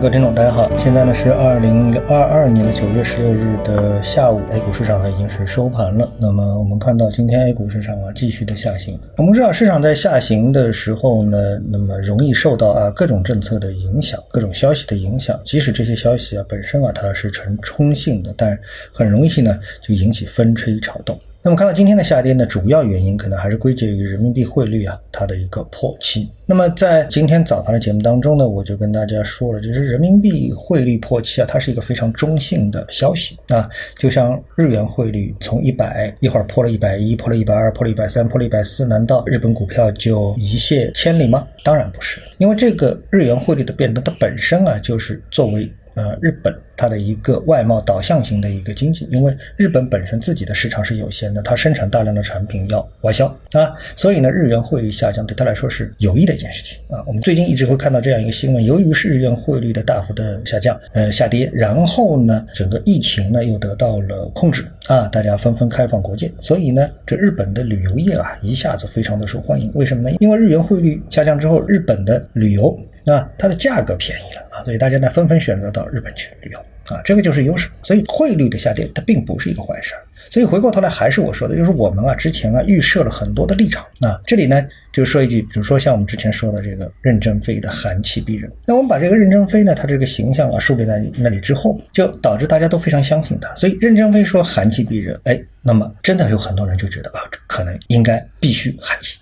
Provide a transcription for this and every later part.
各位听众，大家好，现在呢是二零二二年的九月十六日的下午，A 股市场呢已经是收盘了。那么我们看到今天 A 股市场啊继续的下行。我们知道市场在下行的时候呢，那么容易受到啊各种政策的影响，各种消息的影响。即使这些消息啊本身啊它是呈中性的，但很容易呢就引起风吹草动。那么看到今天的下跌呢，主要原因可能还是归结于人民币汇率啊它的一个破七。那么在今天早盘的节目当中呢，我就跟大家说了，就是人民币汇率破七啊，它是一个非常中性的消息啊，就像日元汇率从一百一会儿破了一百一，破了一百二，破了一百三，破了一百四，难道日本股票就一泻千里吗？当然不是，因为这个日元汇率的变动，它本身啊就是作为。呃，日本它的一个外贸导向型的一个经济，因为日本本身自己的市场是有限的，它生产大量的产品要外销啊，所以呢，日元汇率下降对它来说是有益的一件事情啊。我们最近一直会看到这样一个新闻，由于是日元汇率的大幅的下降，呃，下跌，然后呢，整个疫情呢又得到了控制啊，大家纷纷开放国界，所以呢，这日本的旅游业啊一下子非常的受欢迎。为什么呢？因为日元汇率下降之后，日本的旅游啊，它的价格便宜了啊。所以大家呢纷纷选择到日本去旅游啊，这个就是优势。所以汇率的下跌它并不是一个坏事儿。所以回过头来还是我说的，就是我们啊之前啊预设了很多的立场啊。这里呢就说一句，比如说像我们之前说的这个任正非的寒气逼人，那我们把这个任正非呢他这个形象啊树立在那里之后，就导致大家都非常相信他。所以任正非说寒气逼人，哎，那么真的有很多人就觉得啊，可能应该必须寒气。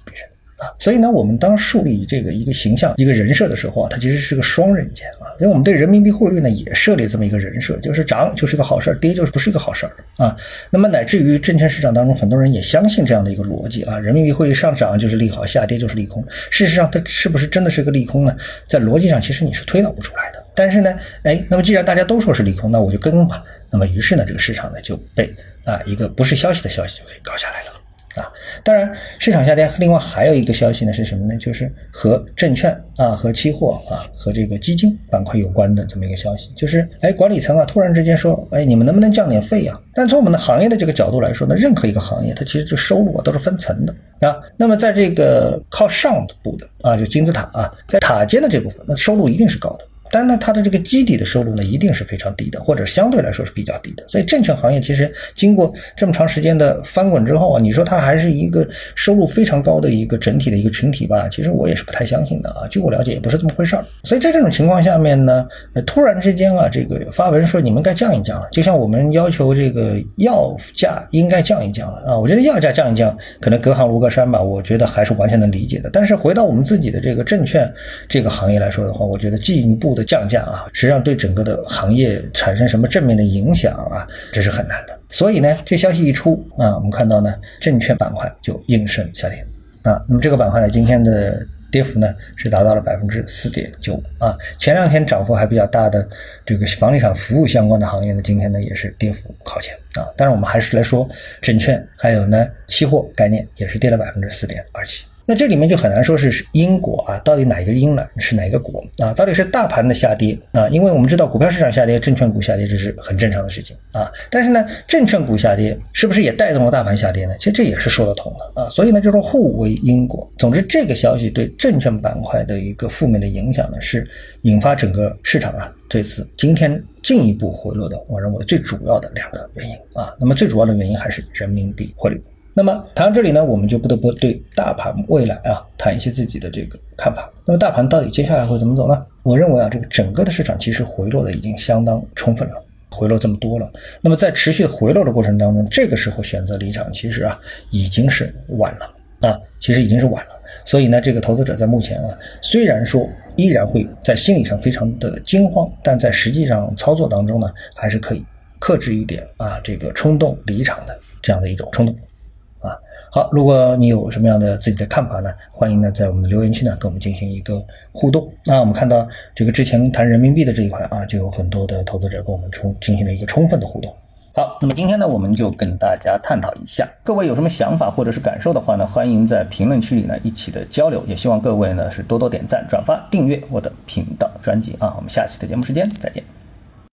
啊所以呢，我们当树立这个一个形象、一个人设的时候啊，它其实是个双刃剑啊。因为我们对人民币汇率呢也设立这么一个人设，就是涨就是个好事儿，跌就是不是一个好事儿啊。那么乃至于证券市场当中，很多人也相信这样的一个逻辑啊，人民币汇率上涨就是利好，下跌就是利空。事实上，它是不是真的是个利空呢？在逻辑上，其实你是推导不出来的。但是呢，哎，那么既然大家都说是利空，那我就跟吧。那么于是呢，这个市场呢就被啊一个不是消息的消息就可以搞下来了。啊，当然，市场下跌，另外还有一个消息呢，是什么呢？就是和证券啊、和期货啊、和这个基金板块有关的这么一个消息，就是哎，管理层啊突然之间说，哎，你们能不能降点费啊？但从我们的行业的这个角度来说呢，任何一个行业它其实这收入啊都是分层的啊。那么在这个靠上部的啊，就金字塔啊，在塔尖的这部分，那收入一定是高的。但是呢，它的这个基底的收入呢，一定是非常低的，或者相对来说是比较低的。所以证券行业其实经过这么长时间的翻滚之后啊，你说它还是一个收入非常高的一个整体的一个群体吧？其实我也是不太相信的啊。据我了解，也不是这么回事儿。所以在这种情况下面呢，突然之间啊，这个发文说你们该降一降了，就像我们要求这个药价应该降一降了啊。我觉得药价降一降，可能隔行如隔山吧，我觉得还是完全能理解的。但是回到我们自己的这个证券这个行业来说的话，我觉得进一步。的降价啊，实际上对整个的行业产生什么正面的影响啊，这是很难的。所以呢，这消息一出啊，我们看到呢，证券板块就应声下跌啊。那么这个板块呢，今天的跌幅呢是达到了百分之四点九啊。前两天涨幅还比较大的这个房地产服务相关的行业呢，今天呢也是跌幅靠前啊。当然，我们还是来说证券，还有呢期货概念也是跌了百分之四点二七。那这里面就很难说是因果啊，到底哪一个因呢？是哪一个果啊？到底是大盘的下跌啊？因为我们知道股票市场下跌，证券股下跌这是很正常的事情啊。但是呢，证券股下跌是不是也带动了大盘下跌呢？其实这也是说得通的啊。所以呢，就是互为因果。总之，这个消息对证券板块的一个负面的影响呢，是引发整个市场啊这次今天进一步回落的，我认为最主要的两个原因啊。那么最主要的原因还是人民币汇率。那么谈到这里呢，我们就不得不对大盘未来啊谈一些自己的这个看法。那么大盘到底接下来会怎么走呢？我认为啊，这个整个的市场其实回落的已经相当充分了，回落这么多了。那么在持续回落的过程当中，这个时候选择离场，其实啊已经是晚了啊，其实已经是晚了。所以呢，这个投资者在目前啊，虽然说依然会在心理上非常的惊慌，但在实际上操作当中呢，还是可以克制一点啊这个冲动离场的这样的一种冲动。好，如果你有什么样的自己的看法呢？欢迎呢在我们的留言区呢跟我们进行一个互动。那我们看到这个之前谈人民币的这一块啊，就有很多的投资者跟我们充进行了一个充分的互动。好，那么今天呢，我们就跟大家探讨一下，各位有什么想法或者是感受的话呢，欢迎在评论区里呢一起的交流。也希望各位呢是多多点赞、转发、订阅我的频道专辑啊。我们下期的节目时间再见。